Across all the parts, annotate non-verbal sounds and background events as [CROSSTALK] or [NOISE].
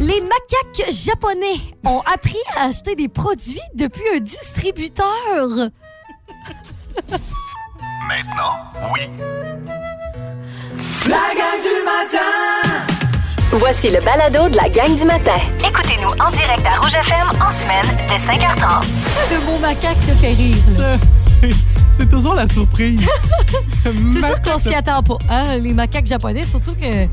Les macaques japonais ont appris à acheter des produits depuis un distributeur. Maintenant, oui. La gang du matin! Voici le balado de la gang du matin. Écoutez-nous en direct à Rouge FM en semaine dès 5h30. Le mot macaque te fait rire. Ça, c'est- C'est toujours la surprise. [LAUGHS] C'est sûr qu'on s'y attend pas, hein, les macaques japonais, surtout que.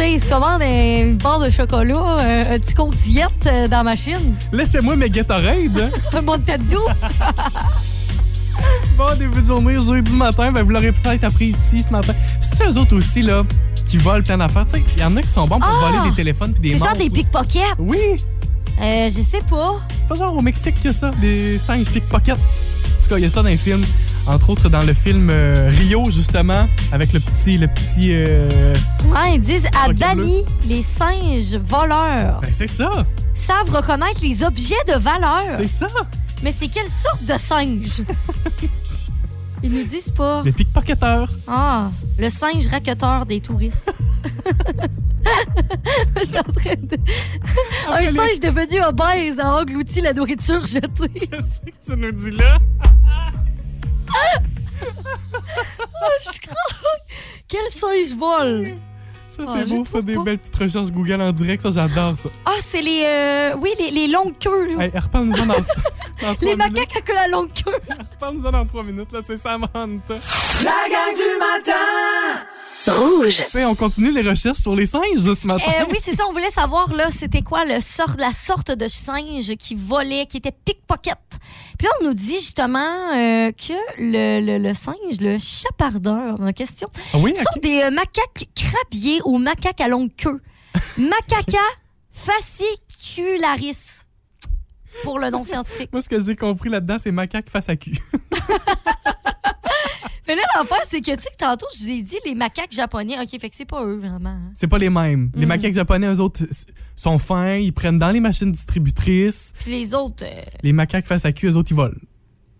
Sais, ils se commandent une barre de chocolat, euh, un petit coke diète euh, dans la machine, Laissez-moi mes hein. [LAUGHS] un bon tête d'eau. [LAUGHS] Bon début de journée, jeudi matin, ben vous l'aurez peut-être appris ici ce matin. C'est eux autres aussi, là, qui volent plein d'affaires. Tu sais, il y en a qui sont bons pour Ah! voler des téléphones puis des C'est genre montres. des pickpockets. Oui, Euh, je sais pas. pas genre au Mexique que ça, des singes pickpockets. En tout cas, il y a ça dans les films. Entre autres, dans le film euh, Rio, justement, avec le petit. Le petit euh, Ouais, ils disent à. Bali, les singes voleurs Ben, c'est ça! savent reconnaître les objets de valeur. C'est ça! Mais c'est quelle sorte de singe? [LAUGHS] Ils nous disent pas. Les pickpocketeurs. Ah, le singe raqueteur des touristes. [LAUGHS] Je suis en train de... Un singe devenu obèse a englouti la nourriture jetée. Qu'est-ce que tu nous dis là? Quel singe vole? Ça, Ah, c'est je beau, faire des pas. belles petites recherches Google en direct. Ça, j'adore ça. Ah, c'est les... euh, Oui, les, les longues queues, là. Hey, reparle-nous-en dans, [LAUGHS] dans trois les minutes. macaques avec la longue queue. [LAUGHS] Reparle-nous-en dans trois minutes. Là, c'est Samantha. La gang du matin! Rouge. On continue les recherches sur les singes ce matin. Euh, oui, c'est ça. On voulait savoir, là, c'était quoi le sort, la sorte de singe qui volait, qui était pickpocket. Puis là, on nous dit justement euh, que le, le- le singe, le chapardeur en question, Ah oui, sont ok. des euh, macaques crabiers ou macaques à longue queue. Macaca [LAUGHS] fascicularis, pour le nom scientifique. Moi, ce que j'ai compris là-dedans, c'est macaque face à cul. [LAUGHS] Mais là, l'affaire, c'est que, tu sais, que tantôt, je vous ai dit les macaques japonais. OK, fait que c'est pas eux, vraiment. hein. C'est pas les mêmes. Les Mhm. macaques japonais, eux autres, sont fins. Ils prennent dans les machines distributrices. Puis les autres, euh, Les macaques face à cul, eux autres, ils volent.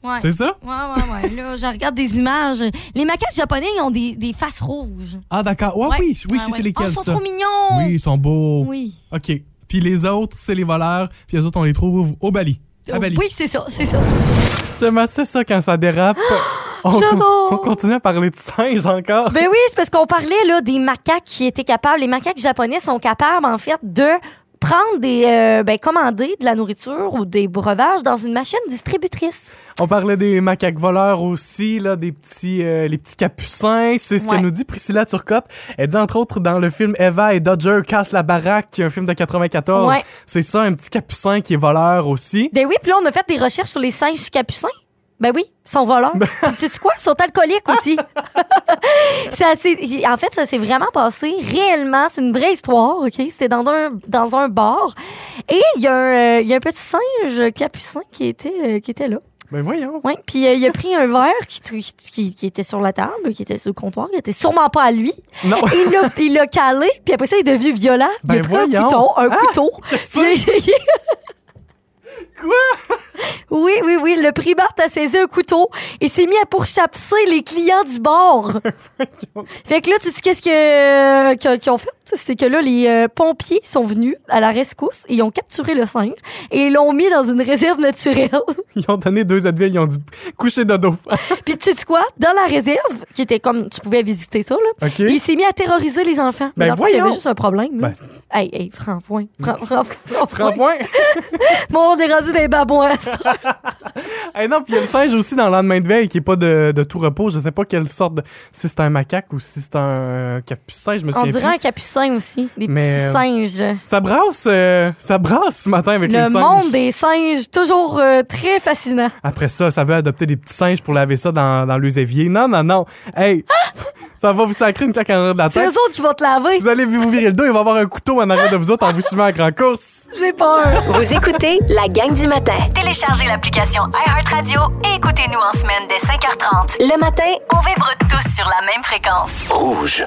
ouais. C'est ça? Ouais, ouais, ouais. [LAUGHS] Là, je regarde des images. Les macaques japonais, ils ont des, des faces rouges. Ah, d'accord. Ouais, Ouais. oui, oui, je sais c'est lesquels, Oh, ils sont ça. trop mignons. Oui, ils sont beaux. Oui. OK. Puis les autres, c'est les voleurs. Puis les autres, on les trouve au Bali. À Bali. Oui, c'est ça, c'est ça. J'aime assez ça quand ça dérape. [GASPS] on, continue à parler de singes encore. Ben oui, c'est parce qu'on parlait là des macaques qui étaient capables. Les macaques japonais sont capables, en fait, de prendre des, euh, ben, commander de la nourriture ou des breuvages dans une machine distributrice. On parlait des macaques voleurs aussi, là, des petits, euh, les petits capucins. C'est ce Ouais. que nous dit Priscilla Turcotte. Elle dit entre autres dans le film Eva et Dodger casse la baraque, qui est un film de 94. Ouais. C'est ça, un petit capucin qui est voleur aussi. Ben oui, puis là, on a fait des recherches sur les singes capucins. Ben oui, ils sont voleurs. Ben tu sais quoi? Ils sont alcooliques aussi. [LAUGHS] c'est assez- en fait, ça s'est vraiment passé réellement. C'est une vraie histoire, OK? C'était dans un, dans un bar. Et il y, a un, euh, y a un petit singe capucin qui était, euh, qui était là. Ben voyons. Oui, puis euh, il a pris un verre qui, qui, qui- qui était sur la table, qui était sur le comptoir, il était sûrement pas à lui. Non. Il l'a, calé, puis après ça, il est devenu violent. il a Ben pris un voyons. couteau, un Ah, couteau. qu'est-ce puis il a essayé- Quoi? Oui, oui, oui, le primate a saisi un couteau et s'est mis à pourchapser les clients du bar. [LAUGHS] fait que là, tu sais qu'est-ce que, que- qu'ils ont fait? C'est que là, les euh, pompiers sont venus à la rescousse et ils ont capturé le singe et ils l'ont mis dans une réserve naturelle. [LAUGHS] Ils ont donné deux Advil, ils ont dit coucher dodo. [LAUGHS] Puis tu sais quoi? Dans la réserve, qui était comme, tu pouvais visiter ça, là, OK? il s'est mis à terroriser les enfants. Mais Ben l'enfant, il y avait juste un problème. Ben, Hey, hey, point. point. Bon, on est rendu des babouins. [LAUGHS] Eh non, puis il y a le singe aussi dans le lendemain de veille qui est pas de, de tout repos. Je sais pas quelle sorte de. Si c'est un macaque ou si c'est un capucin, je me On dirait plus. un capucin aussi. Des Mais, euh, petits singes. Ça brasse, euh, ça brasse ce matin avec les Le singes. monde des singes, toujours euh, très fascinant. Après ça, ça veut adopter des petits singes pour laver ça dans, dans les éviers. Non, non, non. Hey, ça va vous sacrer une claque en arrière de la C'est tête. eux autres qui vont te laver. Vous allez vous virer le dos, il va y avoir un couteau en arrière de vous autres en vous suivant à grand course. J'ai peur. Vous écoutez la gang du matin. Téléchargez l'application iHeartRadio et écoutez-nous en semaine dès 5h30. Le matin, on vibre tous sur la même fréquence. Rouge.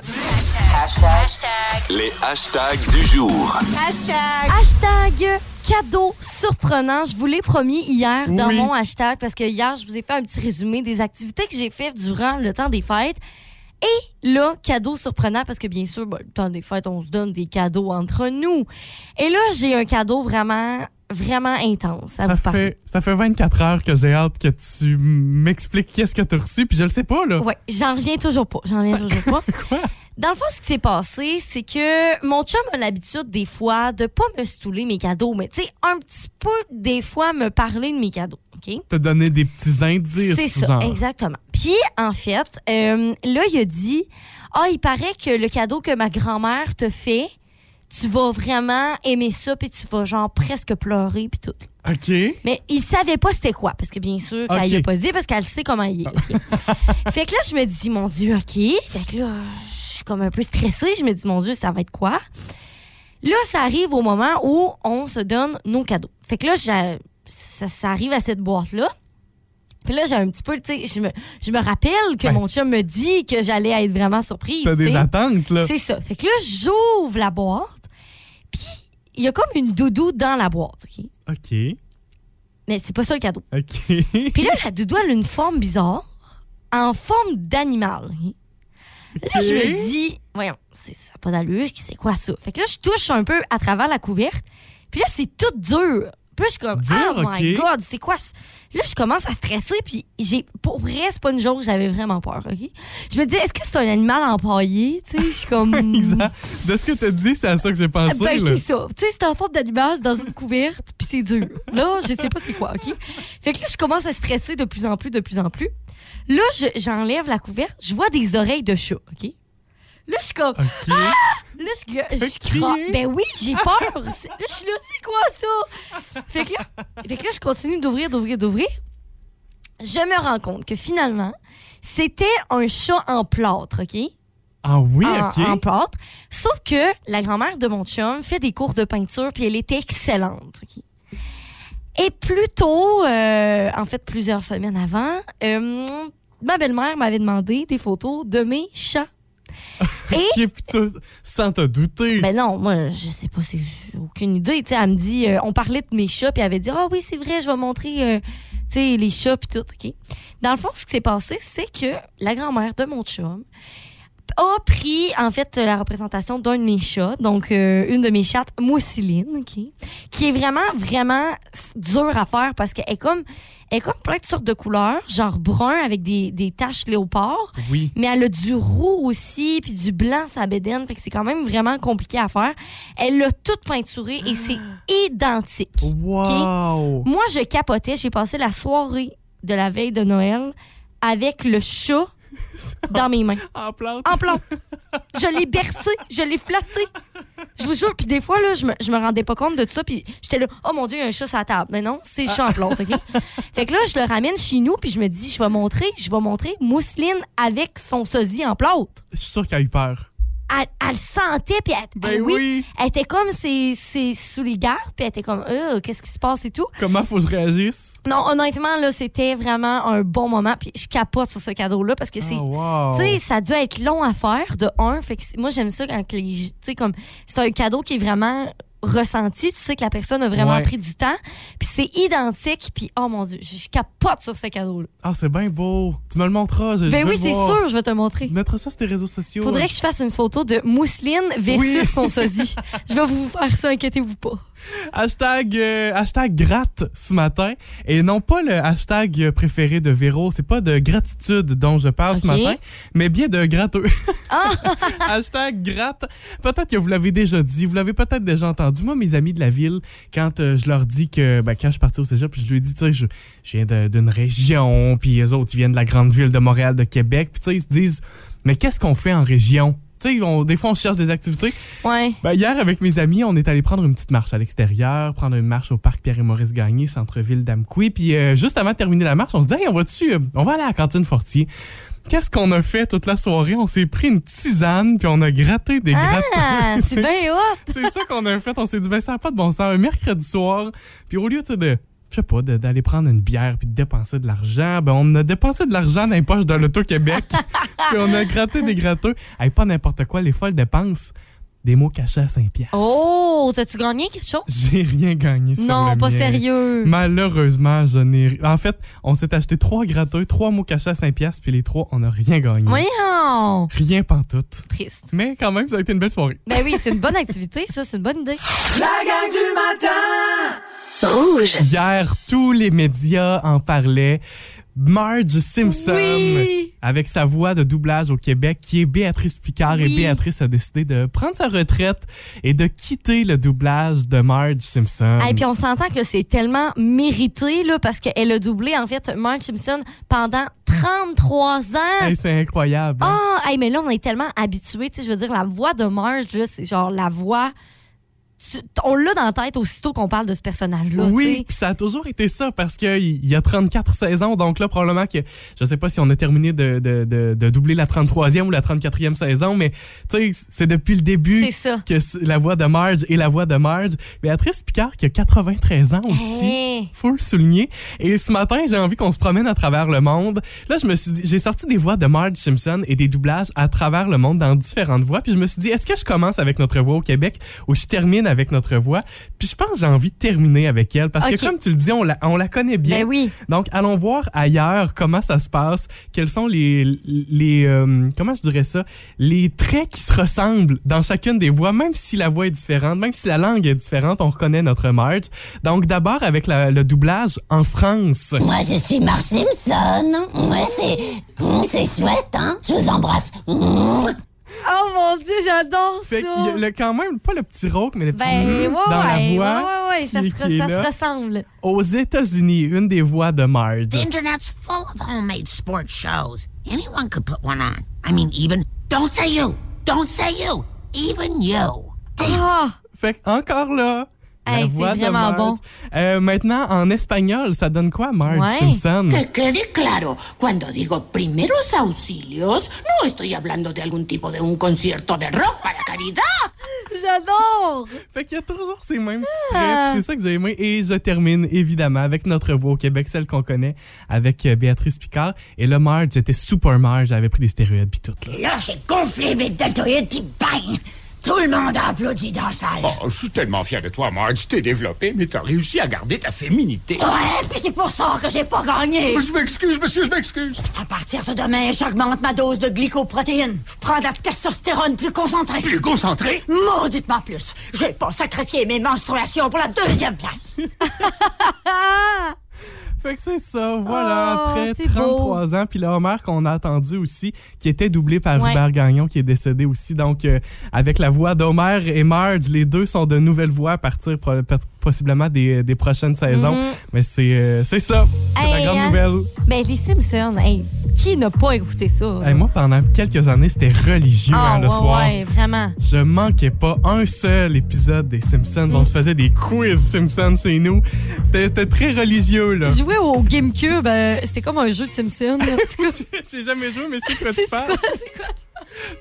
Les hashtags du jour. Hashtag cadeau surprenant. Je vous l'ai promis hier dans Oui. mon hashtag parce que hier, je vous ai fait un petit résumé des activités que j'ai faites durant le temps des fêtes. Et là, cadeau surprenant, parce que bien sûr, ben, le temps des fêtes, on se donne des cadeaux entre nous. Et là, j'ai un cadeau vraiment, vraiment intense à Ça vous parler. fait, ça fait 24 heures que j'ai hâte que tu m'expliques qu'est-ce que tu as reçu, puis je le sais pas, là. Ouais, j'en reviens toujours pas. J'en reviens toujours pas. [LAUGHS] Quoi? Dans le fond, ce qui s'est passé, c'est que mon chum a l'habitude des fois de pas me stouler mes cadeaux, mais tu sais, un petit peu des fois me parler de mes cadeaux, OK? T'as donné des petits indices, C'est ça, genre. exactement. Puis, en fait, euh, là, il a dit Ah, il paraît que le cadeau que ma grand-mère te fait, tu vas vraiment aimer ça, puis tu vas genre presque pleurer, puis tout. OK. Mais il savait pas c'était quoi, parce que bien sûr, qu'elle Ok. lui a pas dit, parce qu'elle sait comment il est. ok? fait que là, je me dis, mon Dieu, OK. Fait que là, je suis comme un peu stressée. Je me dis, mon Dieu, ça va être quoi? Là, ça arrive au moment où on se donne nos cadeaux. Fait que là, j'ai- ça, ça arrive à cette boîte-là. Puis là, j'ai un petit peu, tu sais, je me, je me rappelle que Ben. mon chum me dit que j'allais être vraiment surprise. T'as des attentes, là. C'est ça. Fait que là, j'ouvre la boîte. Puis, il y a comme une doudou dans la boîte, OK? OK. Mais c'est pas ça le cadeau. OK. [LAUGHS] Puis là, la doudou, elle a une forme bizarre, en forme d'animal. Là, je me dis, voyons, c'est- ça n'a pas d'allure, c'est quoi ça? Fait que là, je touche un peu à travers la couverte, puis là, c'est tout dur. Puis là, je suis comme, Dur, oh my. God, c'est quoi? Là, je commence à stresser, puis j'ai, pour vrai, c'est pas une joke, j'avais vraiment peur, OK? Je me dis, est-ce que c'est un animal empaillé? Tu sais, je suis [LAUGHS] comme. Exact. De ce que t'as dit, c'est à ça que j'ai pensé, Ben, là. c'est ça. Tu sais, c'est en forme d'animal, c'est dans une couverte, puis c'est dur. Là, je sais pas c'est quoi, OK? Fait que là, je commence à stresser de plus en plus, de plus en plus. Là, je- j'enlève la couverte, je vois des oreilles de chat, OK? Là, je suis comme. OK. Là, je, je, Ben oui, j'ai peur. Là, je suis là, c'est quoi ça? Fait que là, fait que là, je continue d'ouvrir, d'ouvrir, d'ouvrir. Je me rends compte que finalement, c'était un chat en plâtre, OK? Ah oui, en, OK. en plâtre. Sauf que la grand-mère de mon chum fait des cours de peinture, puis elle était excellente. ok? Et plus tôt, euh, en fait plusieurs semaines avant, euh, ma belle-mère m'avait demandé des photos de mes chats. Et sans te douter. ben non, moi, je sais pas, c'est j'ai aucune idée. Tu sais, elle me dit, euh, on parlait de mes chats, puis elle avait dit, ah oui, c'est vrai, je vais montrer, euh, les chats, puis tout, OK? Dans le fond, ce qui s'est passé, c'est que la grand-mère de mon chum a pris, en fait, la représentation d'un de mes chats, donc euh, une de mes chattes, Mousseline? Qui est vraiment, vraiment dure à faire parce qu'elle est comme, elle est comme plein de sortes de couleurs, genre brun avec des, des taches léopard Oui. mais elle a du roux aussi, puis du blanc sa bédaine, fait que c'est quand même vraiment compliqué à faire. Elle l'a toute peinturée et c'est identique. Wow. Moi, je capotais, j'ai passé la soirée de la veille de Noël avec le chat dans mes mains. [LAUGHS] En plante. En plan. Je l'ai bercé, je l'ai flatté. Je vous jure, puis des fois, là, je me, je me rendais pas compte de ça, puis j'étais là, oh mon Dieu, il y a un chat sur la table. Mais non, c'est le chat en plante, OK? [LAUGHS] Fait que là, je le ramène chez nous, puis je me dis, je vais montrer, je vais montrer Mousseline avec son sosie en plâtre. Je suis sûr qu'elle a eu peur. Elle, elle le sentait, puis elle, Ben elle- oui. elle était comme c'est c'est sous les gardes, puis elle était comme, euh, qu'est-ce qui se passe et tout. Comment faut que je réagisse? Non, honnêtement, là, c'était vraiment un bon moment, puis je capote sur ce cadeau-là parce que c'est. Ah, wow. Tu sais, ça a dû être long à faire, de un. Fait que c'est- moi, j'aime ça quand les. Tu sais, comme. C'est un cadeau qui est vraiment ressenti. Tu sais que la personne a vraiment Ouais. pris du temps. Puis c'est identique. Puis, oh mon Dieu, je, je capote sur ce cadeau-là. Ah, c'est bien beau. Tu me le montreras. Je, Ben oui, c'est sûr, je vais te le montrer. Mettre ça sur tes réseaux sociaux. Faudrait que je fasse une photo de Mousseline versus Oui. son sosie. [LAUGHS] je vais vous faire ça, inquiétez-vous pas. Hashtag, euh, hashtag gratte ce matin. Et non pas le hashtag préféré de Véro. C'est pas de gratitude dont je parle ce matin, mais bien de gratteux. Ah! [LAUGHS] hashtag gratte. Peut-être que vous l'avez déjà dit, vous l'avez peut-être déjà entendu. Moi, mes amis de la ville, quand euh, je leur dis que, ben, quand je suis parti au cégep, puis je lui dit, tu sais, je, viens d'une région, puis les autres, ils viennent de la grande ville de Montréal, de Québec, puis tu sais, ils se disent, mais qu'est-ce qu'on fait en région? Tu sais, on- des fois, on cherche des activités. Ouais. Ben, hier, avec mes amis, on est allé prendre une petite marche à l'extérieur, prendre une marche au parc Pierre et Maurice Gagné, centre-ville d'Amqui. Puis euh, juste avant de terminer la marche, on se dit, hey, on va dessus, on va aller à la cantine Fortier. Qu'est-ce qu'on a fait toute la soirée? On s'est pris une tisane, puis on a gratté des Ah, [LAUGHS] c'est bien! C'est ça qu'on a fait. On s'est dit, ben, ça n'a pas de bon sens. Un mercredi soir, puis au lieu de, je sais pas, d'aller prendre une bière puis de dépenser de l'argent, ben, on a dépensé de l'argent dans les poches de l'Auto-Québec. [LAUGHS] puis on a gratté des gratteux. Hey, pas n'importe quoi, les folles dépenses. des mots cachés à 5 piastres. Oh, t'as-tu gagné quelque chose? J'ai rien gagné sur non, le pas mien. sérieux. Malheureusement, je n'ai. En fait, on s'est acheté trois gratteux, trois mots cachés à 5 piastres, puis les trois, on n'a rien gagné. Voyons. Rien pantoute. Triste. Mais quand même, ça a été une belle soirée. Ben oui, c'est une bonne activité, ça, c'est une bonne idée. La gang du matin Rouge. Hier, tous les médias en parlaient. Marge Simpson, Oui. avec sa voix de doublage au Québec, qui est Béatrice Picard. Et. Béatrice a décidé de prendre sa retraite et de quitter le doublage de Marge Simpson. Et puis on s'entend que c'est tellement mérité là parce qu'elle a doublé en fait Marge Simpson pendant 33 ans. Hey, c'est incroyable. hein? Ah, hey, mais là on est tellement habitués, tu sais, je veux dire la voix de Marge là, c'est genre la voix tu- on l'a dans la tête aussitôt qu'on parle de ce personnage là, Oui, ça a toujours été ça parce qu'il y a 34 saisons. Donc là, probablement que je sais pas si on a terminé de, de, de, de doubler la 33e ou la 34e saison, mais tu sais, c'est depuis le début que la voix de Marge est la voix de Marge. Béatrice Picard qui a 93 ans aussi. Hey. Faut le souligner. Et ce matin, j'ai envie qu'on se promène à travers le monde. Là, je me suis dit, j'ai sorti des voix de Marge Simpson et des doublages à travers le monde dans différentes voix. Puis je me suis dit, est-ce que je commence avec notre voix au Québec ou je termine avec notre voix? Puis je pense que j'ai envie de terminer avec elle parce que comme tu le dis, on la, on la connaît bien. Ben oui. Donc, allons voir ailleurs comment ça se passe, quels sont les, les euh, comment je dirais ça, les traits qui se ressemblent dans chacune des voix, même si la voix est différente, même si la langue est différente, on reconnaît notre Marge. Donc, d'abord avec la- le doublage en France. Moi, je suis Marge Simpson. Ouais, c'est, c'est chouette, hein. Je vous embrasse. Oh mon dieu, j'adore Fait ça. qu'il y a le, quand même, pas le petit rauque, mais le petit Ben ouais, ouais, dans la ouais, voix ouais, ouais, ouais, ça, qui- se, qui est ça là. se ressemble. Aux États-Unis, une des voix de Marge. The internet's full of homemade sports shows. Anyone could put one on. I mean, even, don't say you. Don't say you. Even you. Ah, Fait que encore là. La Hey, c'est voix de vraiment Marge. bon. Euh, maintenant, en espagnol, ça donne quoi, Marge Ouais. Simpson? Que quede claro, cuando digo primeros auxilios, no estoy hablando de algún tipo de un concierto de rock para caridad. j'adore. Fait qu'il y a toujours ces mêmes petits Ah. c'est ça que j'ai aimé. Et je termine évidemment avec notre voix au Québec, celle qu'on connaît, avec euh, Béatrice Picard. Et là, Marge, j'étais super Marge, j'avais pris des stéroïdes puis tout. Là. Là, j'ai gonflé mes deltoïdes, puis bang! Tout le monde a applaudi dans la salle. Oh, je suis tellement fier de toi, Marge. T'es développé, mais t'as réussi à garder ta féminité. Ouais, puis c'est pour ça que j'ai pas gagné. Je m'excuse, monsieur, je m'excuse. À partir de demain, j'augmente ma dose de glycoprotéines. Je prends de la testostérone plus concentrée. Plus concentré. Mauditement plus. J'ai pas sacrifié mes menstruations pour la deuxième place. [LAUGHS] Fait que c'est ça, voilà, Oh, après c'est 33 ans. Puis le Homer qu'on a attendu aussi, qui était doublé par Ouais. Hubert Gagnon, qui est décédé aussi. Donc, euh, avec la voix d'Homer et Marge, les deux sont de nouvelles voix à partir pro- possiblement des, des prochaines saisons. Mhm. Mais c'est euh, ça, c'est la Hey, grande hein? nouvelle. Ben, les Simpsons, hey, qui n'a pas écouté ça? Hey, moi, pendant quelques années, c'était religieux hein, le ouais, soir. ouais, vraiment. Je manquais pas un seul épisode des Simpsons. On se faisait des quiz Simpsons chez nous. C'était très religieux, là. Jouer au GameCube, euh, c'était comme un jeu de Simpsons. J'ai [LAUGHS] jamais joué, mais c'est quoi [LAUGHS] tu C'est parles.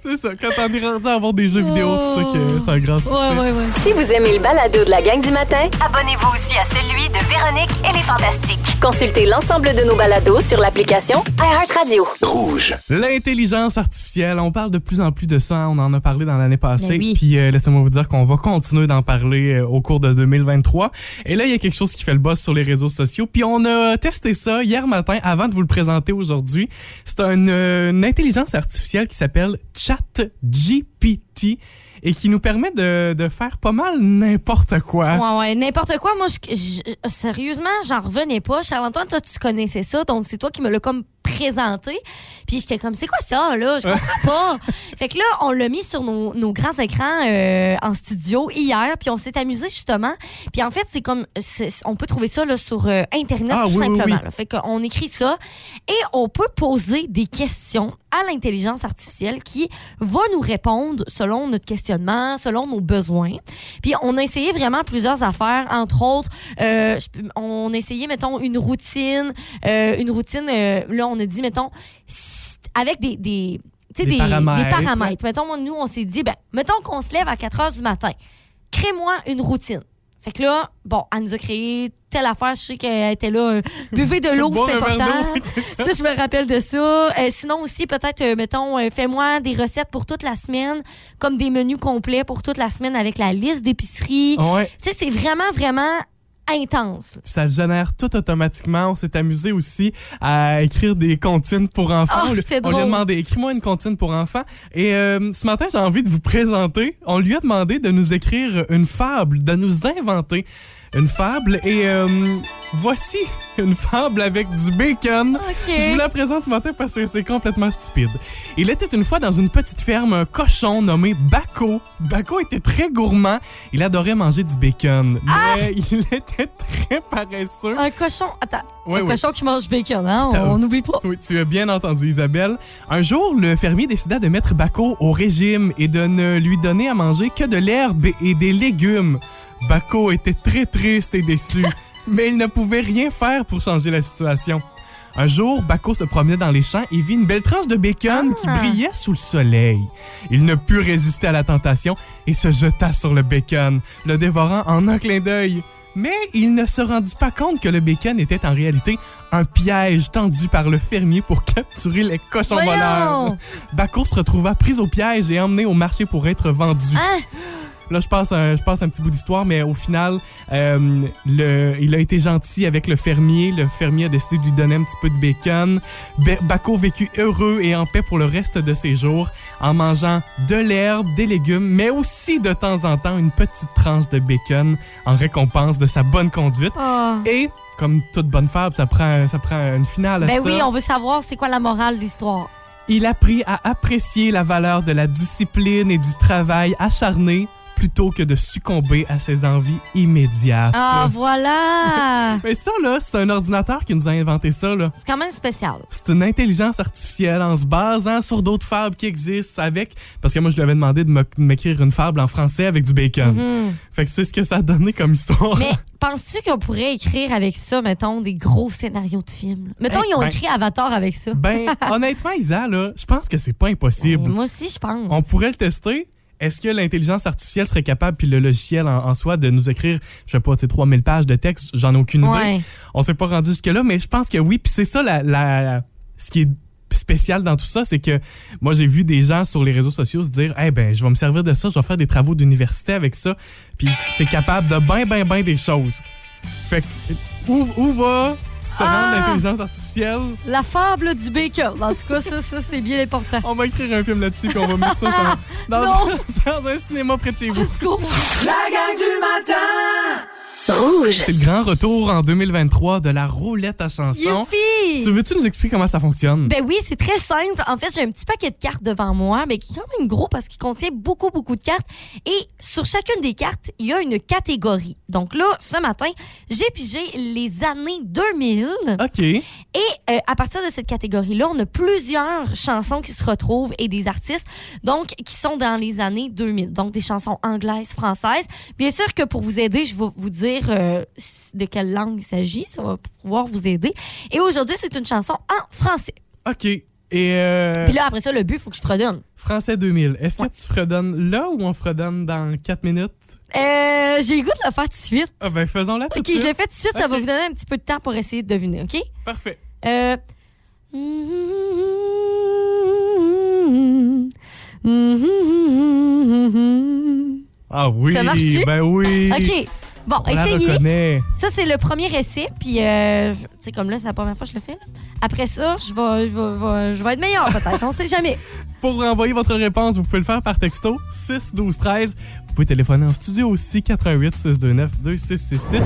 C'est ça, quand on est rendu à avoir des jeux vidéo, tu sais que c'est un grand succès. Ouais, ouais, ouais. Si vous aimez le balado de la gang du matin, abonnez-vous aussi à celui de Véronique et les Fantastiques. Consultez l'ensemble de nos balados sur l'application iHeartRadio. Rouge. L'intelligence artificielle, on parle de plus en plus de ça. On en a parlé dans l'année passée. Oui. Puis euh, laissez-moi vous dire qu'on va continuer d'en parler euh, au cours de 2023. Et là, il y a quelque chose qui fait le buzz sur les réseaux sociaux. Puis on a testé ça hier matin avant de vous le présenter aujourd'hui. C'est une, euh, une intelligence artificielle qui s'appelle ChatGPT et qui nous permet de, faire pas mal n'importe quoi. Ouais, ouais, n'importe quoi. Moi, je- sérieusement, j'en revenais pas. Charles-Antoine, toi, tu connaissais ça, donc c'est toi qui me l'as comme présenté. Puis j'étais comme, c'est quoi ça, là? Je comprends pas. [LAUGHS] fait que là, on l'a mis sur nos, nos grands écrans euh, en studio hier, puis on s'est amusé justement. Puis en fait, c'est comme, on peut trouver ça là, sur euh, Internet Ah, tout oui, simplement. oui. Fait qu'on écrit ça et on peut poser des questions à l'intelligence artificielle qui va nous répondre selon notre questionnement, selon nos besoins. Puis on a essayé vraiment plusieurs affaires, entre autres, euh, on a essayé, mettons, une routine, une routine, là, on a dit, mettons, avec des... des tu sais, Des des, paramètres. des paramètres. Mettons, moi, nous, on s'est dit, ben, mettons qu'on se lève à 4 heures du matin. Crée-moi une routine. Fait que là, bon, elle nous a créé telle affaire. Je sais qu'elle était là. euh, [LAUGHS] buvez de l'eau, c'est important. ça. Ça, je me rappelle de ça. Euh, sinon aussi, peut-être, euh, mettons, euh, fais-moi des recettes pour toute la semaine, comme des menus complets pour toute la semaine avec la liste d'épicerie. Ouais. Tu sais, c'est vraiment, vraiment intense. Ça génère tout automatiquement. On s'est amusé aussi à écrire des comptines pour enfants. Ah, on, lui- on lui a demandé, écris-moi une comptine pour enfants. Et euh, ce matin, j'ai envie de vous présenter. On lui a demandé de nous écrire une fable, de nous inventer une fable. Et euh, voici [LAUGHS] une fable avec du bacon. Je vous la présente ce matin parce que c'est complètement stupide. Il était une fois dans une petite ferme un cochon nommé Baco. Baco était très gourmand. Il adorait manger du bacon. Mais [LAUGHS] il était très paresseux. Un cochon. Attends. Un cochon qui mange bacon, hein? On n'oublie pas. Oui, tu as bien entendu, Isabelle. Un jour, le fermier décida de mettre Baco au régime et de ne lui donner à manger que de l'herbe et des légumes. Baco était très triste et déçu, [LAUGHS] mais il ne pouvait rien faire pour changer la situation. Un jour, Baco se promenait dans les champs et vit une belle tranche de bacon qui Ah. brillait sous le soleil. Il ne put résister à la tentation et se jeta sur le bacon, le dévorant en un clin d'œil. Mais il ne se rendit pas compte que le bacon était en réalité un piège tendu par le fermier pour capturer les cochons Voyons! voleurs. Baco se retrouva pris au piège et emmené au marché pour être vendu. Hein? Là, je passe un, je passe un petit bout d'histoire, mais au final, euh, le, il a été gentil avec le fermier. Le fermier a décidé de lui donner un petit peu de bacon. Be- Baco vécut heureux et en paix pour le reste de ses jours en mangeant de l'herbe, des légumes, mais aussi de temps en temps une petite tranche de bacon en récompense de sa bonne conduite. Ah. Et, comme toute bonne fable, ça prend, ça prend une finale à Ben ça. oui, on veut savoir c'est quoi la morale de l'histoire. Il apprit à apprécier la valeur de la discipline et du travail acharné plutôt que de succomber à ses envies immédiates. Ah, [LAUGHS] voilà! Mais ça, là, c'est un ordinateur qui nous a inventé ça, là. C'est quand même spécial. C'est une intelligence artificielle en se basant sur d'autres fables qui existent avec... Parce que moi, je lui avais demandé de m'écrire une fable en français avec du bacon. Mhm. Fait que c'est ce que ça a donné comme histoire. Mais penses-tu qu'on pourrait écrire avec ça, mettons, des gros scénarios de films? là? Mettons, Eh, ils ont ben- écrit Avatar avec ça. Ben, [LAUGHS] honnêtement, Isa, là, je pense que c'est pas impossible. Ben, moi aussi, je pense. On pourrait le tester. Est-ce que l'intelligence artificielle serait capable, puis le logiciel en, en soi, de nous écrire, je sais pas, tu sais, 3000 pages de texte? J'en ai aucune Ouais. idée. On s'est pas rendu jusque-là, mais je pense que oui. Puis c'est ça, la, la- ce qui est spécial dans tout ça, c'est que moi, j'ai vu des gens sur les réseaux sociaux se dire, eh ben, je vais me servir de ça, je vais faire des travaux d'université avec ça. Puis c'est capable de ben, ben, ben des choses. Fait que, où, où va se rendre Ah! l'intelligence artificielle? La fable du bacon. En tout cas, ça, ça c'est bien important. On va écrire un film là-dessus, puis on va mettre ça dans, [LAUGHS] dans, Non! [LAUGHS] dans un cinéma près de chez vous. Go! La gang du matin Rouge. C'est le grand retour en 2023 de la roulette à chansons. Youpi! Tu veux-tu nous expliquer comment ça fonctionne? Ben oui, c'est très simple. En fait, j'ai un petit paquet de cartes devant moi, mais qui est quand même gros parce qu'il contient beaucoup, beaucoup de cartes. Et sur chacune des cartes, il y a une catégorie. Donc là, ce matin, j'ai pigé les années 2000. OK. Et euh, à partir de cette catégorie-là, on a plusieurs chansons qui se retrouvent et des artistes donc qui sont dans les années 2000. Donc des chansons anglaises, françaises. Bien sûr que pour vous aider, je vais vous dire euh, de quelle langue il s'agit. Ça va pouvoir vous aider. Et aujourd'hui, c'est une chanson en français. OK. Et euh, Puis là, après ça, le but, il faut que je fredonne. Français 2000, est-ce que tu fredonnes là ou on fredonne dans 4 minutes? Euh, j'ai le goût de le faire tout de suite. Ah ben faisons-la tout OK, de je suite. le fais tout de suite. Ça va Ok. vous donner un petit peu de temps pour essayer de deviner, OK? Parfait. Euh... [LAUGHS] Ah oui, Ça marche-tu? ben oui. OK. Bon, On essayez. Ça, c'est le premier essai. Puis, euh, tu sais, comme là, c'est la première fois que je le fais. là. Après ça, je vais, je vais, je vais- je vais être meilleur peut-être. On sait jamais. [LAUGHS] Pour envoyer votre réponse, vous pouvez le faire par texto 6 12 13. Vous pouvez téléphoner en studio aussi 88 629 2666.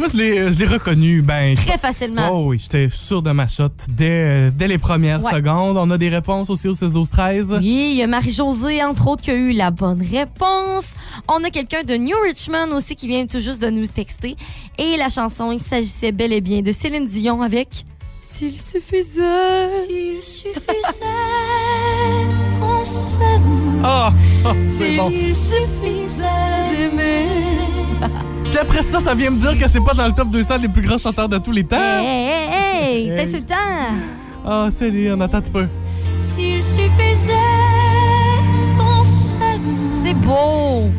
Moi, je l'ai je l'ai reconnu. Ben, Très facilement. Oh oui, j'étais sûr de ma shot dès, dès les premières Ouais. secondes. On a des réponses aussi au 6 12 13. Oui, il y a Marie-Josée, entre autres, qui a eu la bonne réponse. On a quelqu'un de New Richmond aussi qui vient tout juste de nous texter. Et la chanson, il s'agissait bel et bien de Céline Dion avec S'il suffisait. S'il suffisait qu'on s'aime. C'est bon. suffisait d'aimer. Puis après ça, ça vient me dire que c'est pas dans le top 200 des plus grands chanteurs de tous les temps. Hey, hey, hey, hey, c'est Hey. insultant. Ah, Céline, attends un petit peu. S'il suffisait. C'est beau.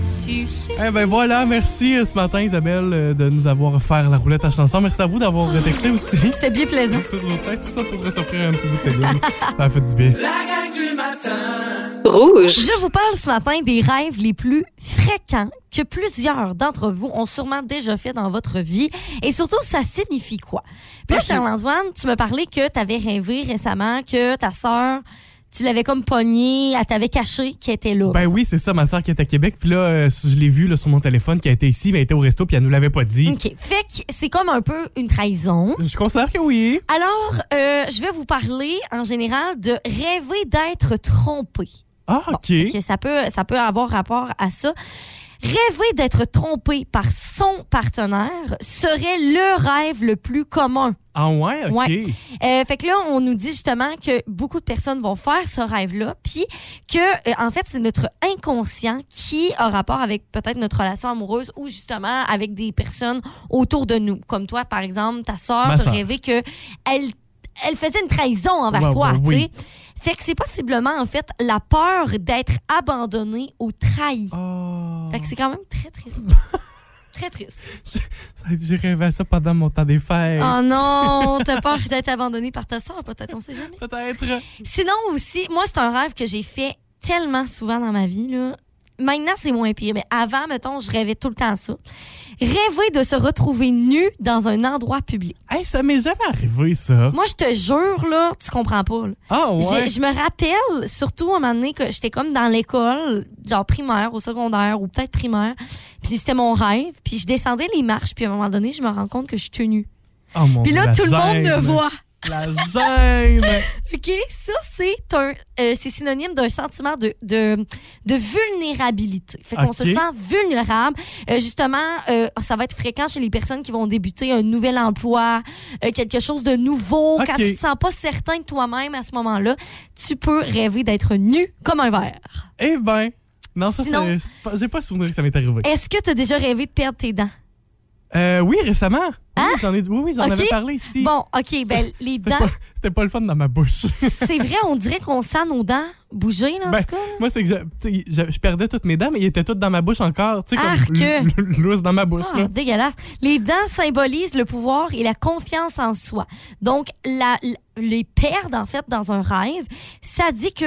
Eh ben voilà, merci euh, ce matin Isabelle euh, de nous avoir offert la roulette à chanson. Merci à vous d'avoir texté aussi. [LAUGHS] C'était bien plaisant. Merci. Tout ça pour s'offrir un petit bout de Céline. Ça a fait du bien. La gang du matin. Rouge. Je vous parle ce matin des rêves les plus fréquents que plusieurs d'entre vous ont sûrement déjà fait dans votre vie et surtout ça signifie quoi? Puis là. Charles-Antoine, tu me parlais que tu avais rêvé récemment que ta sœur, tu l'avais comme pognée, elle t'avait caché qu'elle était là. Ben oui, c'est ça, ma soeur qui est à Québec. Puis là, euh, je l'ai vue là, sur mon téléphone, qui a été ici, mais elle était au resto, puis elle nous l'avait pas dit. OK. Fait que c'est comme un peu une trahison. Je considère que oui. Alors, euh, je vais vous parler en général de rêver d'être trompé. Ah, Bon, OK. fait que ça peut, ça peut avoir rapport à ça. Rêver d'être trompé par son partenaire serait le rêve le plus commun. Ah ouais, OK. Ouais. Euh, fait que là, on nous dit justement que beaucoup de personnes vont faire ce rêve-là, puis que, euh, en fait, c'est notre inconscient qui a rapport avec peut-être notre relation amoureuse ou justement avec des personnes autour de nous. Comme toi, par exemple, ta sœur, sœur. rêvé que elle, elle faisait une trahison envers Ouais, toi, ouais, tu oui. sais. Fait que c'est possiblement, en fait, la peur d'être abandonné ou trahi. Oh. Fait que c'est quand même très triste. [LAUGHS] très triste. J'ai rêvé à ça pendant mon temps des fêtes. Oh non, [LAUGHS] t'as peur d'être abandonné par ta soeur, peut-être, on sait jamais. Peut-être. Sinon aussi, moi, c'est un rêve que j'ai fait tellement souvent dans ma vie. Là. Maintenant, c'est moins pire, mais avant, mettons, je rêvais tout le temps ça. Rêver de se retrouver nu dans un endroit public. Hey, ça m'est jamais arrivé, ça. Moi, je te jure, là, tu comprends pas. là. Ah ouais. Je me rappelle, surtout à un moment donné, que j'étais comme dans l'école, genre primaire ou secondaire ou peut-être primaire. Puis c'était mon rêve. Puis je descendais les marches. Puis à un moment donné, je me rends compte que je suis tenue nue. Oh mon Puis là, tout le monde me voit. La gêne. [LAUGHS] OK? Ça, c'est un euh, c'est synonyme d'un sentiment de, de, de vulnérabilité. Fait qu'on se sent vulnérable. Euh, justement, euh, ça va être fréquent chez les personnes qui vont débuter un nouvel emploi, quelque chose de nouveau. Quand tu te sens pas certain de toi-même à ce moment-là, tu peux rêver d'être nu comme un verre. Eh ben. Non, ça, Sinon- c'est- j'ai pas souvenir que ça m'est arrivé. Est-ce que tu as déjà rêvé de perdre tes dents? Oui, récemment. Oui, j'en ai, oui, oui, j'en Hein? Avais parlé ici. Bon, OK, ben les C'était dents, pas, c'était pas le fun dans ma bouche. [LAUGHS] c'est vrai, on dirait qu'on sent nos dents bouger, là, en Ben, tout cas. Moi, c'est que je, je, je perdais toutes mes dents, mais ils étaient toutes dans ma bouche encore. Tu sais, comme dans ma bouche. Ah, là. dégueulasse. Les dents symbolisent le pouvoir et la confiance en soi. Donc, la, les perdre, en fait, dans un rêve, ça dit que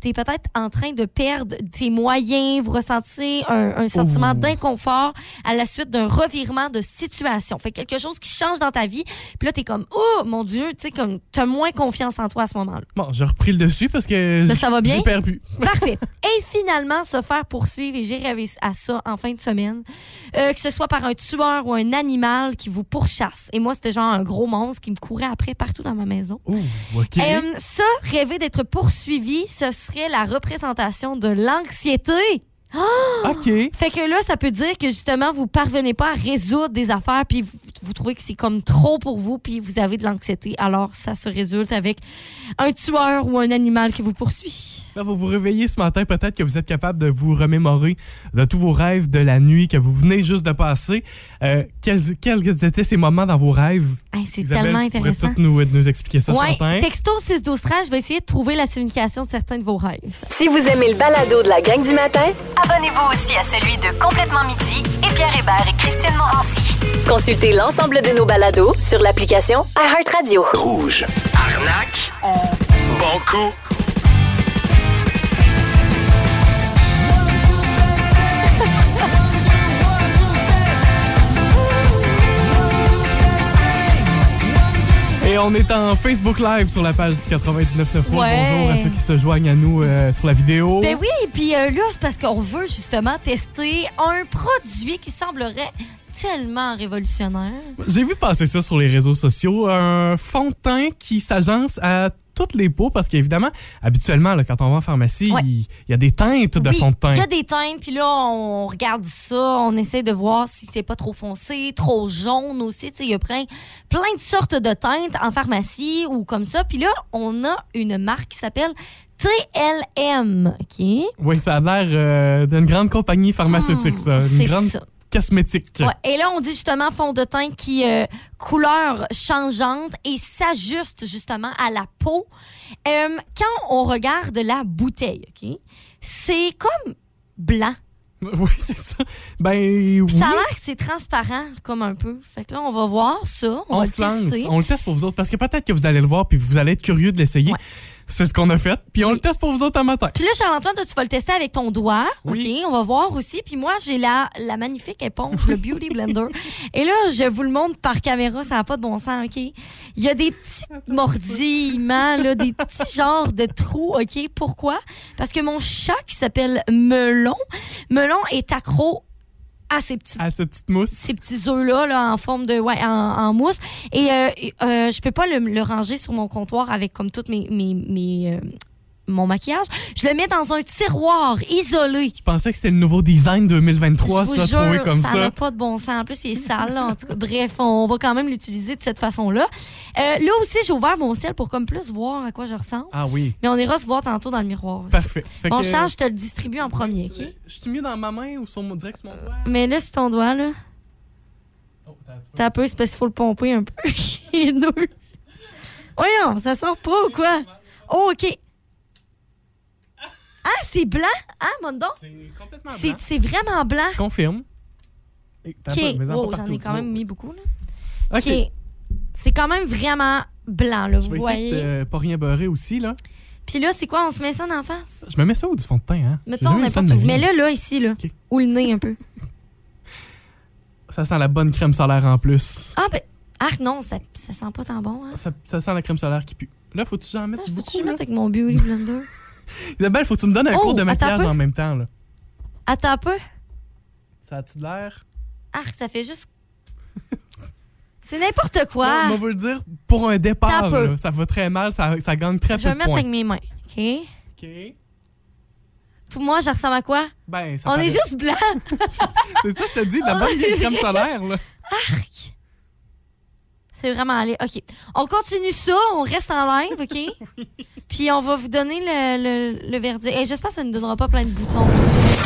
tu es peut-être en train de perdre tes moyens, vous ressentez un, un sentiment d'inconfort à la suite d'un revirement de situation. Fait quelque chose qui change dans ta vie. Puis là, tu es comme, oh mon Dieu, tu sais, comme, tu as moins confiance en toi à ce moment-là. Bon, j'ai repris le dessus parce que Ça, j- ça va bien? j'ai perdu. [LAUGHS] Parfait. Et finalement, se faire poursuivre, et j'ai rêvé à ça en fin de semaine, euh, que ce soit par un tueur ou un animal qui vous pourchasse. Et moi, c'était genre un gros monstre qui me courait après partout dans ma maison. Ouh, OK. Euh, ça, rêver d'être poursuivi, ce serait la représentation de l'anxiété. OK. Fait que là, ça peut dire que justement, vous parvenez pas à résoudre des affaires, puis vous, vous trouvez que c'est comme trop pour vous, puis vous avez de l'anxiété. Alors, ça se résulte avec un tueur ou un animal qui vous poursuit. Là, vous vous réveillez ce matin, peut-être que vous êtes capable de vous remémorer de tous vos rêves de la nuit que vous venez juste de passer. Euh, quels, quels étaient ces moments dans vos rêves? Hey, c'est Isabelle, tellement tu intéressant. tout nous, nous expliquer ça ce Ouais, matin. texto 6 12 13, je vais essayer de trouver la signification de certains de vos rêves. Si vous aimez le balado de la gang du matin, abonnez-vous aussi à celui de Complètement Midi et Pierre Hébert et Christine Morancy. Consultez l'ensemble de nos balados sur l'application iHeartRadio. Rouge. Arnaque. Bon coup. Et on est en Facebook Live sur la page du 99.9 Rouge. Ouais. Bonjour à ceux qui se joignent à nous euh, sur la vidéo. Ben oui, puis euh, là, c'est parce qu'on veut justement tester un produit qui semblerait tellement révolutionnaire. J'ai vu passer ça sur les réseaux sociaux. Un fond de teint qui s'agence à toutes les peaux parce qu'évidemment, habituellement, là, quand on va en pharmacie, Ouais. il il y a des teintes de oui, fond de teint. il y a des teintes, puis là, on regarde ça, on essaie de voir si c'est pas trop foncé, trop jaune aussi. Tu sais, il y a plein, plein de sortes de teintes en pharmacie ou comme ça. Puis là, on a une marque qui s'appelle TLM, OK? Oui, ça a l'air euh, d'une grande compagnie pharmaceutique, ça. Une C'est grande ça. Cosmétique. Ouais. Et là, on dit justement fond de teint qui euh, couleur changeante et s'ajuste justement à la peau. Euh, quand on regarde la bouteille, OK, c'est comme blanc. [LAUGHS] Oui, c'est ça. Ben oui. Ça a l'air que c'est transparent, comme un peu. Fait que là, on va voir ça. On, On va se le lance, on le teste pour vous autres parce que peut-être que vous allez le voir puis vous allez être curieux de l'essayer. Ouais. C'est ce qu'on a fait. Puis on Oui. le teste pour vous autres un matin. Puis là, Charles-Antoine, toi, tu vas le tester avec ton doigt. Oui. OK, on va voir aussi. Puis moi, j'ai la, la magnifique éponge, le Beauty [LAUGHS] Blender. Et là, je vous le montre par caméra, ça n'a pas de bon sens, OK? Il y a des petits mordillements, là, des petits genres de trous, OK? Pourquoi? Parce que mon chat qui s'appelle Melon, Melon est accro à ces petits À cette petite mousse. ces petits œufs-là là, en forme de. Ouais, en, en mousse. Et euh, euh, je peux pas le, le ranger sur mon comptoir avec comme toutes mes. mes, mes, euh, mon maquillage. Je le mets dans un tiroir isolé. Je pensais que c'était le nouveau design 2023, je ça, trouvé comme ça ça. n'a pas de bon sens. En plus, il est sale. là. En tout cas, bref, on va quand même l'utiliser de cette façon-là. Euh, là aussi, j'ai ouvert mon ciel pour comme plus voir à quoi je ressemble. Ah oui, Mais on ira se voir tantôt dans le miroir. aussi. parfait. Fait Mon que, charge, je te le distribue en premier, OK? Je suis mieux dans ma main ou sur mon direct sur mon doigt? Mais là, c'est ton doigt, là. Oh, t'as- peu, c'est parce qu'il faut le pomper un peu. [LAUGHS] Voyons, ça sort pas ou quoi? Oh, OK. Ah, c'est blanc? Ah, mon don? C'est complètement C'est blanc. c'est vraiment blanc. Je confirme. T'as OK. Wow, j'en ai quand même mis beaucoup, là. OK. C'est quand même vraiment blanc, là, Je vous vais essayer voyez. de euh, pas rien beurrer aussi, là. Puis là, c'est quoi? On se met ça d'en face? Je me mets ça ou du fond de teint, hein? Mettons n'importe où. Mais là, là, ici, là. OK. Ou le nez un peu. [LAUGHS] Ça sent la bonne crème solaire en plus. Ah, ben. Ah, non, ça, ça sent pas tant bon, hein. Ça, ça sent la crème solaire qui pue. Là, faut-tu que j'en Ah, Faut-tu que beaucoup, je là? mette avec mon Beauty Blender? [LAUGHS] Isabelle, faut que tu me donnes un Oh, cours de attends un maquillage en même temps, là. Attends un peu. Ça a-tu de l'air? Ah, ça fait juste. [LAUGHS] C'est n'importe quoi. On va le dire, pour un départ, là, ça va très mal, ça, ça gagne très Je peu vais de mettre points. avec mes mains. OK? OK. Tout moi, je ressemble à quoi? Ben, ça On paraît. est juste blanc. [LAUGHS] C'est ça, je te dis, de la bonne vieille crème solaire, là. Arc. C'est vraiment allé. OK. On continue ça. On reste en live, OK? [LAUGHS] Puis on va vous donner le, le, le verdict. Et j'espère que ça ne donnera pas plein de boutons.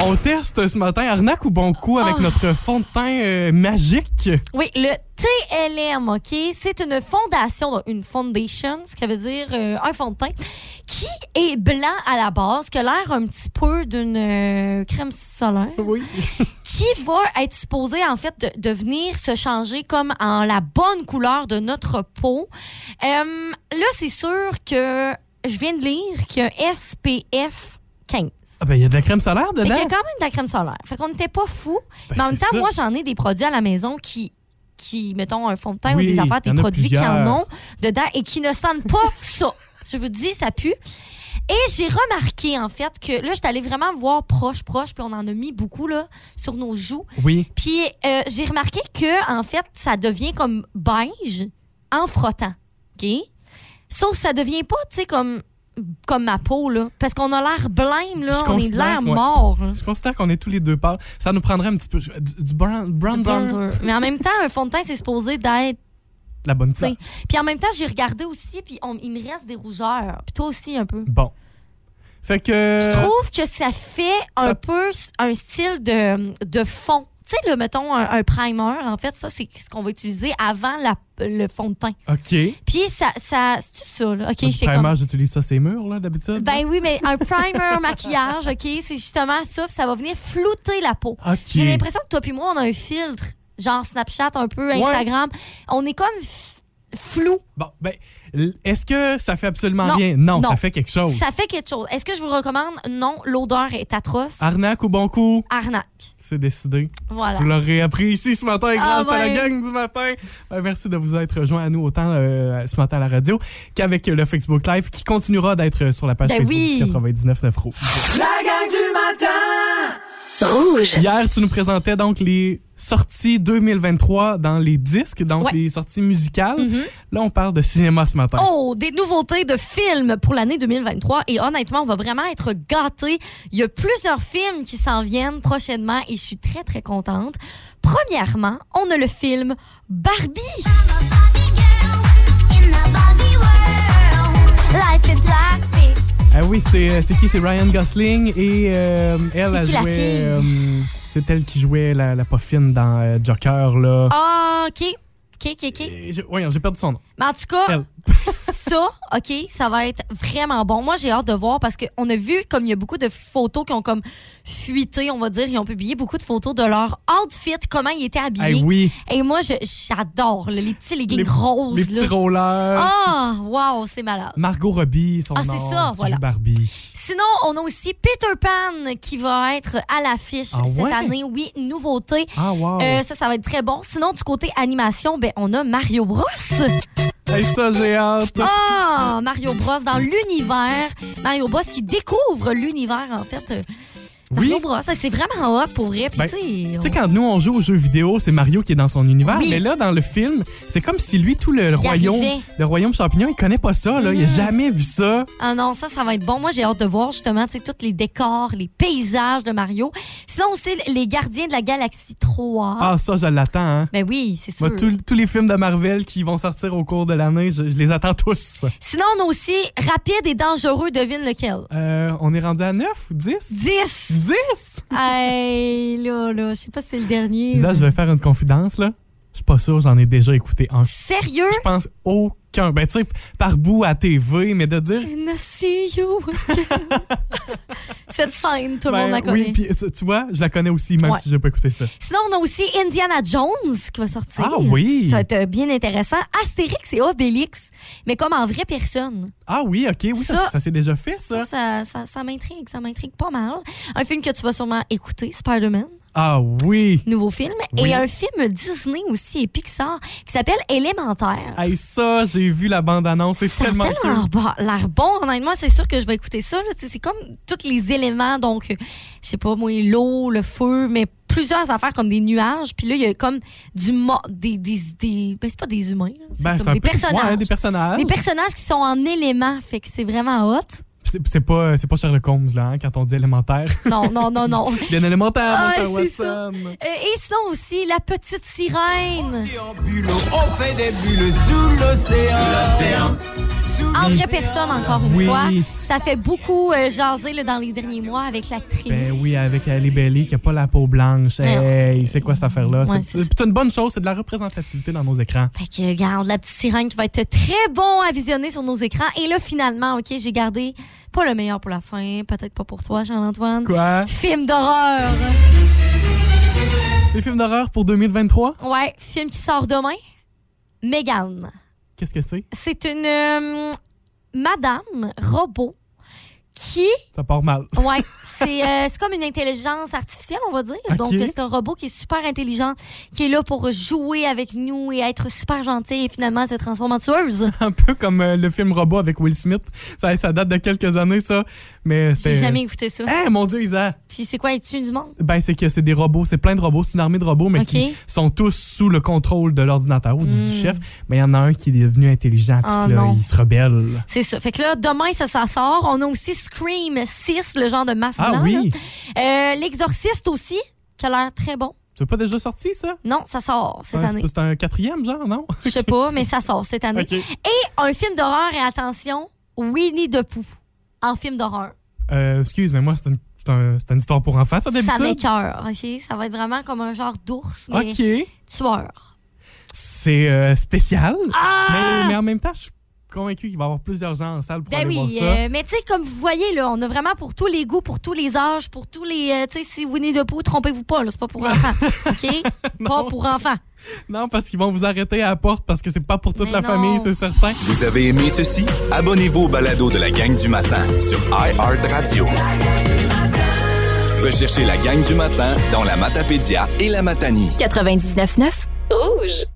On teste ce matin arnaque ou bon coup avec Oh. notre fond de teint euh, magique. Oui, le TLM, OK? C'est une fondation, donc une foundation, ce qui veut dire euh, un fond de teint, qui est blanc à la base, qui a l'air un petit peu d'une euh, crème solaire. Oui. [LAUGHS] qui va être supposé en fait de, de venir se changer comme en la bonne couleur de notre peau. Euh, là, c'est sûr que je viens de lire qu'il y a un SPF 15. Ah ben, il y a de la crème solaire dedans. qu'il y a quand même de la crème solaire. Fait qu'on n'était pas fous. Ben, mais en même temps, ça. moi, j'en ai des produits à la maison qui, qui mettons, un fond de teint Oui, ou des affaires, il des produits qui en ont dedans et qui ne sentent pas [LAUGHS] ça. Je vous dis, ça pue. Et j'ai remarqué, en fait, que là, je suis allée vraiment voir proche, proche, puis on en a mis beaucoup, là, sur nos joues. Oui. Puis euh, j'ai remarqué que en fait, ça devient comme beige en frottant. OK? Sauf que ça devient pas, tu sais, comme, comme ma peau, là. Parce qu'on a l'air blême, là. Je On est de l'air ouais. mort, là. Je considère qu'on est tous les deux pâles. Ça nous prendrait un petit peu du, du brown- Du bronzer. Mais en même temps, un fond de teint, c'est supposé d'être. La bonne sais. couleur. Puis en même temps, j'ai regardé aussi, puis on- il me reste des rougeurs. Puis toi aussi, un peu. Bon. Fait que. Je trouve que ça fait un peu un style de, de fond. Tu sais, le, mettons, un, un primer, en fait, ça, c'est ce qu'on va utiliser avant la- le fond de teint. OK. Puis ça, ça c'est ça, là? OK, du j'étais primer, comme... j'utilise ça, ces murs, là, d'habitude. Ben oui, mais un primer maquillage, OK, c'est justement ça, ça va venir flouter la peau. OK. J'ai l'impression que toi puis moi, on a un filtre, genre Snapchat un peu, Instagram. On est comme flou. Bon, ben, est-ce que ça fait absolument Non. rien? Non, Non. ça fait quelque chose. Ça fait quelque chose. Est-ce que je vous recommande? Non, l'odeur est atroce. Arnaque ou bon coup? Arnaque. C'est décidé. Voilà. Vous l'aurez appris ici ce matin Ah grâce à la gang du matin. Ben, merci de vous être rejoints à nous autant euh, ce matin à la radio qu'avec le Facebook Live qui continuera d'être sur la page Ben Facebook oui. du 99.9 Rouge. La gang du matin Rouge. Hier, tu nous présentais donc les sorties 2023 dans les disques, donc Ouais. les sorties musicales. Mhm. Là, on parle de cinéma ce matin. Oh, des nouveautés de films pour l'année 2023. Et honnêtement, on va vraiment être gâtés. Il y a plusieurs films qui s'en viennent prochainement et je suis très, très contente. Premièrement, on a le film Barbie. Life is plastic. Ah oui, c'est c'est qui? C'est Ryan Gosling et euh, elle a joué... euh, C'est elle qui jouait la, la poffine dans euh, Joker, là. Ah, OK. OK, OK, OK. J'ai- Voyons, j'ai perdu son nom. Mais en tout cas, Elle. [LAUGHS] ça, OK, ça va être vraiment bon. Moi, j'ai hâte de voir parce qu'on a vu comme il y a beaucoup de photos qui ont comme fuité, on va dire. Ils ont publié beaucoup de photos de leur outfit, comment ils étaient habillés. Eh oui, Et moi, j'adore les petits leggings les, roses. les petits là. rollers. Ah, wow, c'est malade. Margot Robbie, son Ah, c'est nom, ça, voilà. joue Barbie. Sinon, on a aussi Peter Pan qui va être à l'affiche Ah cette ouais? année. Oui, nouveauté. Ah, wow. Euh, ça, ça va être très bon. Sinon, du côté animation, ben, on a Mario Bros. Hey, ça. Ah, Mario Bros dans l'univers. Mario Bros qui découvre l'univers, en fait. Oui. C'est vraiment hot pour vrai. Ben, tu sais, quand nous, on joue aux jeux vidéo, c'est Mario qui est dans son univers. Oui. Mais là, dans le film, c'est comme si lui, tout le royaume, arrivait. le royaume champignon, il connaît pas ça. Là. Il a Mhm. jamais vu ça. Ah non, ça, ça va être bon. Moi, j'ai hâte de voir justement, tous les décors, les paysages de Mario. Sinon aussi, les Gardiens de la Galaxie 3. Ah, ça, je l'attends. Hein. Ben oui, c'est sûr. Moi, tous- tous les films de Marvel qui vont sortir au cours de l'année, je, je les attends tous. Sinon, on a aussi Rapide et Dangereux, devine lequel? Euh, on est rendu à 9 ou 10? 10. 10? Hey, là, là, je sais pas si c'est le dernier. Lisa, je vais faire une confidence, là. Je suis pas sûr, j'en ai déjà écouté un. Sérieux? Je pense aucun. Ben, tu sais, par bout à TV, mais de dire. I see you. [LAUGHS] Cette scène, tout le Ben, monde la connaît. Oui, puis tu vois, je la connais aussi, même Ouais. si j'ai pas écouté ça. Sinon, on a aussi Indiana Jones qui va sortir. Ah oui! Ça va être euh, bien intéressant. Astérix et Obélix, mais comme en vraie personne. Ah oui, ok, oui, ça, Ça- ça s'est déjà fait, ça. Ça, ça, ça, ça m'intrigue, ça m'intrigue pas mal. Un film que tu vas sûrement écouter, Spider-Man, Ah oui! nouveau film. Oui. Et un film Disney aussi et Pixar qui s'appelle Élémentaire. Hey, ça, j'ai vu la bande-annonce, c'est tellement tellement l'air bon, honnêtement, c'est sûr que je vais écouter ça. C'est comme tous les éléments, donc, euh, je sais pas, moi, l'eau, le feu, mais plusieurs affaires comme des nuages. Puis là, il y a comme du des, des, des- ben, c'est pas des humains, c'est Ben, des personnages. ouais, des personnages. Des personnages qui sont en éléments, fait que c'est vraiment hot. C'est pas, c'est pas Sherlock Holmes, là, hein, quand on dit élémentaire. Non, non, non, non. [LAUGHS] Bien élémentaire, Ah. Watson. Euh, et sinon aussi, la petite sirène. On fait des bulles sous l'océan. En vraie personne, encore une Oui. fois. Ça fait beaucoup euh, jaser là, dans les derniers mois avec l'actrice. Ben oui, avec Ali Belly qui a pas la peau blanche. Hey, c'est quoi cette affaire-là? Ouais, c'est une bonne chose, c'est de la représentativité dans nos écrans. Fait que, regarde, la petite sirène qui va être très bon à visionner sur nos écrans. Et là, finalement, OK, j'ai gardé pas le meilleur pour la fin, peut-être pas pour toi, Jean-Antoine. Quoi? Film d'horreur. Les films d'horreur pour 2023? Ouais, film qui sort demain. Megan. Qu'est-ce que c'est? C'est une euh, madame robot qui? Ça part mal. Ouais, [LAUGHS] c'est euh, comme une intelligence artificielle, on va dire. Donc, euh, c'est un robot qui est super intelligent, qui est là pour jouer avec nous et être super gentil et finalement se transforme en tueuse. [LAUGHS] Un peu comme euh, le film Robot avec Will Smith. Ça, ça date de quelques années, ça. Mais. J'ai jamais écouté ça. Eh, mon Dieu, Isa! Puis c'est quoi, es-tu du monde? Ben, c'est que c'est des robots, c'est plein de robots, c'est une armée de robots, mais Ok. qui sont tous sous le contrôle de l'ordinateur ou du, du Mm. chef. Mais il y en a un qui est devenu intelligent, puis Ah, là, non. il se rebelle. C'est ça. Fait que là, demain, ça, ça sort. On a aussi Scream 6, le genre de masque Ah blanc. oui! Euh, L'Exorciste aussi, qui a l'air très bon. C'est pas déjà sorti, ça? Non, ça sort cette année. C'est un quatrième, genre, non? Je sais pas, mais ça sort cette année. Et un film d'horreur, et attention, Winnie the Pooh, en film d'horreur. Euh, excuse, mais moi, c'est une, c'est un- une histoire pour enfants, ça, Ça d'habitude? m'écœure, OK? Ça va être vraiment comme un genre d'ours, mais OK. tueur. C'est euh, spécial, Ah! mais, mais en même temps, je suis convaincu qu'il va y avoir plusieurs gens en salle pour Ben aller voir oui, ça. euh, mais tu sais, comme vous voyez, là, on a vraiment pour tous les goûts, pour tous les âges, pour tous les... euh, tu sais, si Winnie the Pooh, trompez-vous pas, là, c'est pas pour enfants, [LAUGHS] OK? pas pour enfants. Non, parce qu'ils vont vous arrêter à la porte parce que c'est pas pour toute Mais la non. famille, c'est certain. Vous avez aimé ceci? Abonnez-vous au balado de la gang du matin sur iHeartRadio. Recherchez la gang du matin dans la Matapédia et la Matanie. 99.9 Rouge.